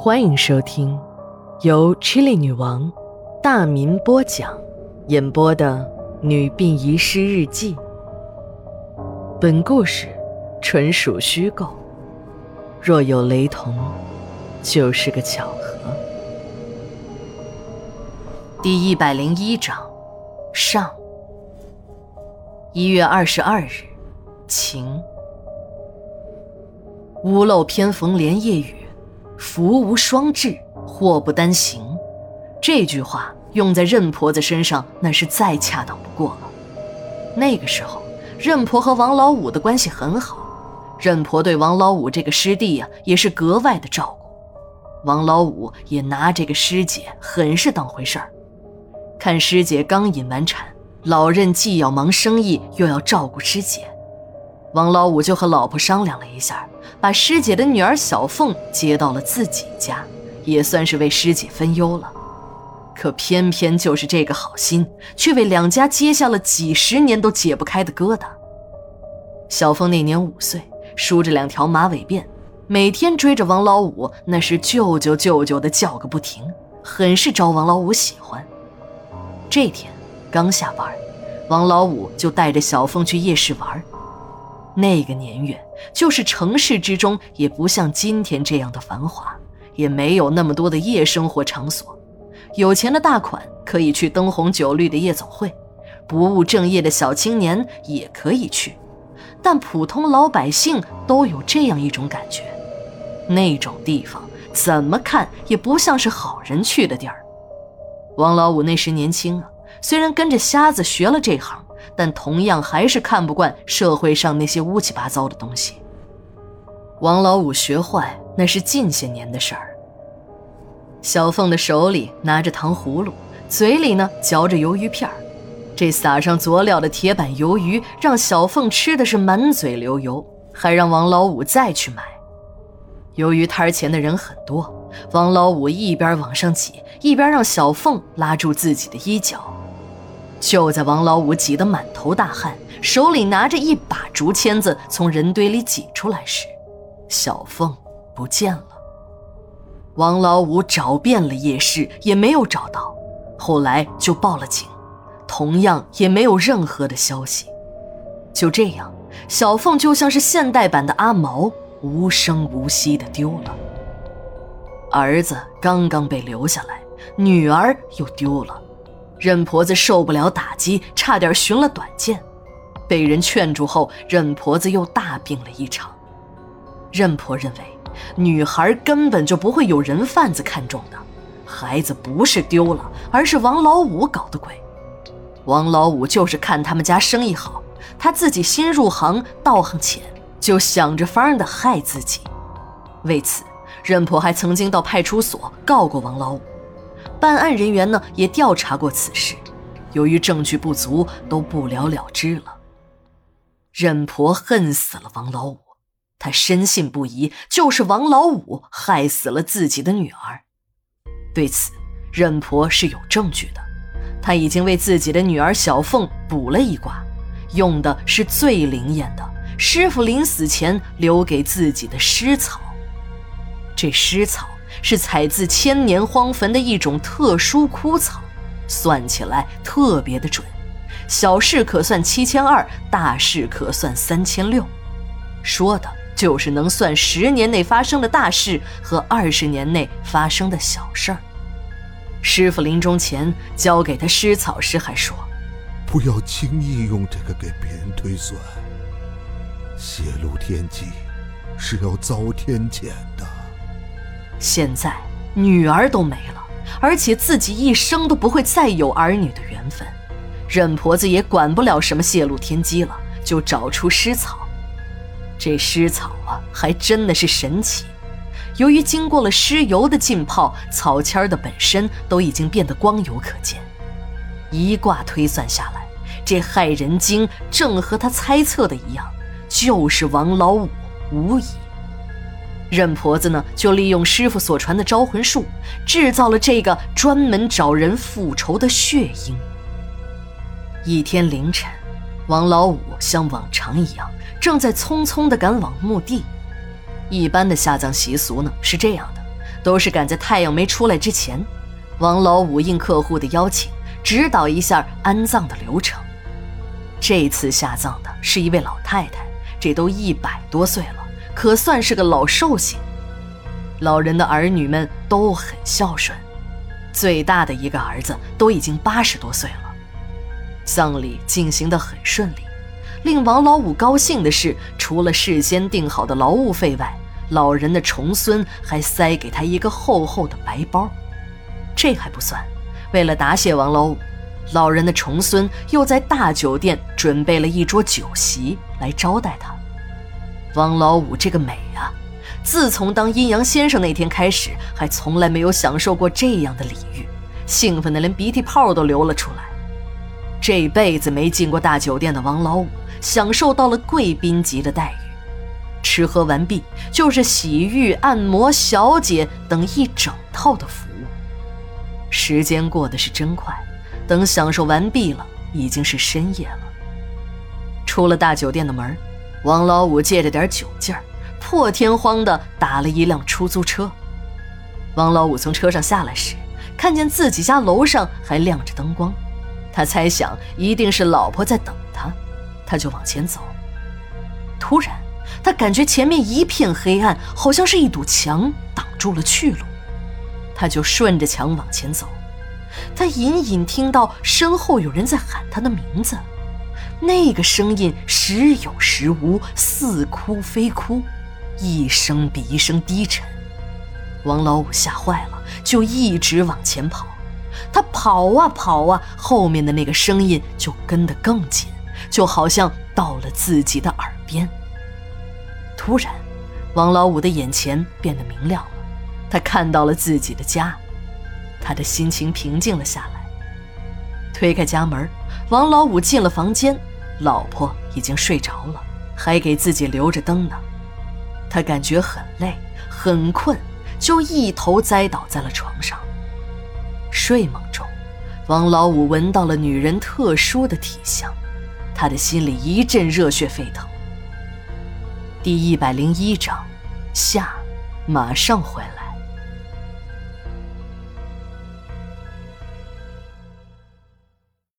欢迎收听由 Chili 女王大民播讲、演播的《女病遗失日记》。本故事纯属虚构，若有雷同，就是个巧合。第一百零一章上。一月二十二日，晴。屋漏偏逢连夜雨，福无双至，祸不单行。这句话用在任婆子身上，那是再恰当不过了。那个时候，任婆和王老五的关系很好，任婆对王老五这个师弟呀，也是格外的照顾。王老五也拿这个师姐很是当回事儿。看师姐刚引完产，老任既要忙生意，又要照顾师姐，王老五就和老婆商量了一下。把师姐的女儿小凤接到了自己家，也算是为师姐分忧了。可偏偏就是这个好心，却为两家结下了几十年都解不开的疙瘩。小凤那年五岁，梳着两条马尾辫，每天追着王老五，那是舅舅舅舅的叫个不停，很是招王老五喜欢。这天刚下班，王老五就带着小凤去夜市玩。那个年月，就是城市之中也不像今天这样的繁华，也没有那么多的夜生活场所。有钱的大款可以去灯红酒绿的夜总会，不务正业的小青年也可以去，但普通老百姓都有这样一种感觉：那种地方怎么看也不像是好人去的地儿。王老五那时年轻啊，虽然跟着瞎子学了这行。但同样还是看不惯社会上那些乌七八糟的东西。王老五学坏那是近些年的事儿。小凤的手里拿着糖葫芦，嘴里呢嚼着鱿鱼片儿，这撒上佐料的铁板鱿鱼让小凤吃的是满嘴流油，还让王老五再去买。由于摊前的人很多，王老五一边往上挤，一边让小凤拉住自己的衣角。就在王老五挤得满头大汗，手里拿着一把竹签子从人堆里挤出来时，小凤不见了。王老五找遍了夜市也没有找到，后来就报了警，同样也没有任何的消息。就这样，小凤就像是现代版的阿毛，无声无息的丢了。儿子刚刚被留下来，女儿又丢了。任婆子受不了打击，差点寻了短见，被人劝住后，任婆子又大病了一场。任婆认为，女孩根本就不会有人贩子看中的，孩子不是丢了，而是王老五搞的鬼。王老五就是看他们家生意好，他自己新入行，道行浅，就想着法儿的害自己。为此，任婆还曾经到派出所告过王老五。办案人员呢也调查过此事，由于证据不足，都不了了之了。任婆恨死了王老五，她深信不疑，就是王老五害死了自己的女儿。对此，任婆是有证据的，她已经为自己的女儿小凤卜了一卦，用的是最灵验的师傅临死前留给自己的尸草。这尸草。是采自千年荒坟的一种特殊枯草，算起来特别的准，小事可算七千二，大事可算三千六，说的就是能算十年内发生的大事和二十年内发生的小事儿。师傅临终前交给他尸草时还说：“不要轻易用这个给别人推算，泄露天机是要遭天谴的。”现在女儿都没了，而且自己一生都不会再有儿女的缘分，任婆子也管不了什么泄露天机了，就找出尸草。这尸草啊，还真的是神奇。由于经过了尸油的浸泡，草签的本身都已经变得光油可见。一卦推算下来，这害人精正和他猜测的一样，就是王老五无疑。任婆子呢，就利用师傅所传的招魂术，制造了这个专门找人复仇的血鹰。一天凌晨，王老五像往常一样，正在匆匆地赶往墓地。一般的下葬习俗呢是这样的：都是赶在太阳没出来之前，王老五应客户的邀请，指导一下安葬的流程。这次下葬的是一位老太太，这都一百多岁了，可算是个老寿星。老人的儿女们都很孝顺，最大的一个儿子都已经八十多岁了。葬礼进行得很顺利，令王老五高兴的是，除了事先定好的劳务费外，老人的重孙还塞给他一个厚厚的白包。这还不算，为了答谢王老五，老人的重孙又在大酒店准备了一桌酒席来招待他。王老五这个美啊！自从当阴阳先生那天开始，还从来没有享受过这样的礼遇，兴奋的连鼻涕泡都流了出来。这辈子没进过大酒店的王老五，享受到了贵宾级的待遇。吃喝完毕，就是洗浴、按摩、小姐等一整套的服务。时间过得是真快，等享受完毕了，已经是深夜了。出了大酒店的门，王老五借着点酒劲儿。破天荒地打了一辆出租车。王老五从车上下来时，看见自己家楼上还亮着灯光，他猜想一定是老婆在等他，他就往前走。突然，他感觉前面一片黑暗，好像是一堵墙挡住了去路，他就顺着墙往前走。他隐隐听到身后有人在喊他的名字，那个声音时有时无，似哭非哭。一声比一声低沉，王老五吓坏了，就一直往前跑。他跑啊跑啊，后面的那个声音就跟得更紧，就好像到了自己的耳边。突然，王老五的眼前变得明亮了，他看到了自己的家，他的心情平静了下来。推开家门，王老五进了房间，老婆已经睡着了，还给自己留着灯呢。他感觉很累，很困，就一头栽倒在了床上。睡梦中，王老五闻到了女人特殊的体香，他的心里一阵热血沸腾。第一百零一章，夏，马上回来。